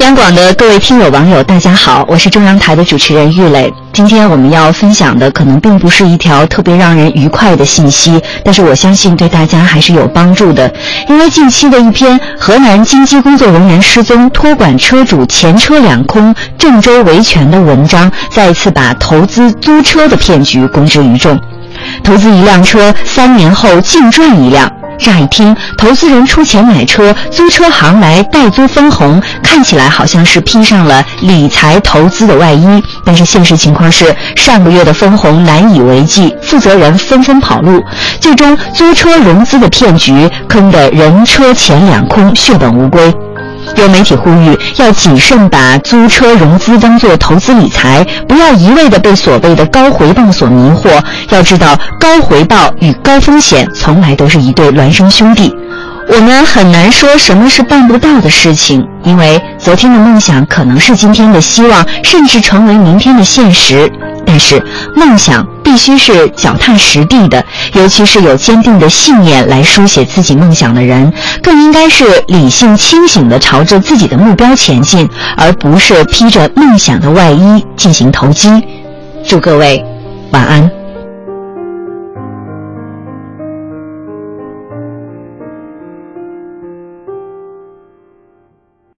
央广的各位听友、网友，大家好，我是中央台的主持人玉磊。今天我们要分享的可能并不是一条特别让人愉快的信息，但是我相信对大家还是有帮助的。因为近期的一篇河南金鸡工作人员失踪、托管车主前车两空、郑州维权的文章，再一次把投资租车的骗局公之于众。投资一辆车，三年后净赚一辆。乍一听，投资人出钱买车，租车行来代租分红，看起来好像是披上了理财投资的外衣。但是现实情况是，上个月的分红难以为继，负责人纷纷跑路，最终租车融资的骗局坑得人车钱两空，血本无归。有媒体呼吁要谨慎把租车融资当作投资理财，不要一味的被所谓的高回报所迷惑。要知道，高回报与高风险从来都是一对孪生兄弟。我们很难说什么是办不到的事情，因为昨天的梦想可能是今天的希望，甚至成为明天的现实。但是，梦想必须是脚踏实地的，尤其是有坚定的信念来书写自己梦想的人，更应该是理性清醒的朝着自己的目标前进，而不是披着梦想的外衣进行投机。祝各位晚安。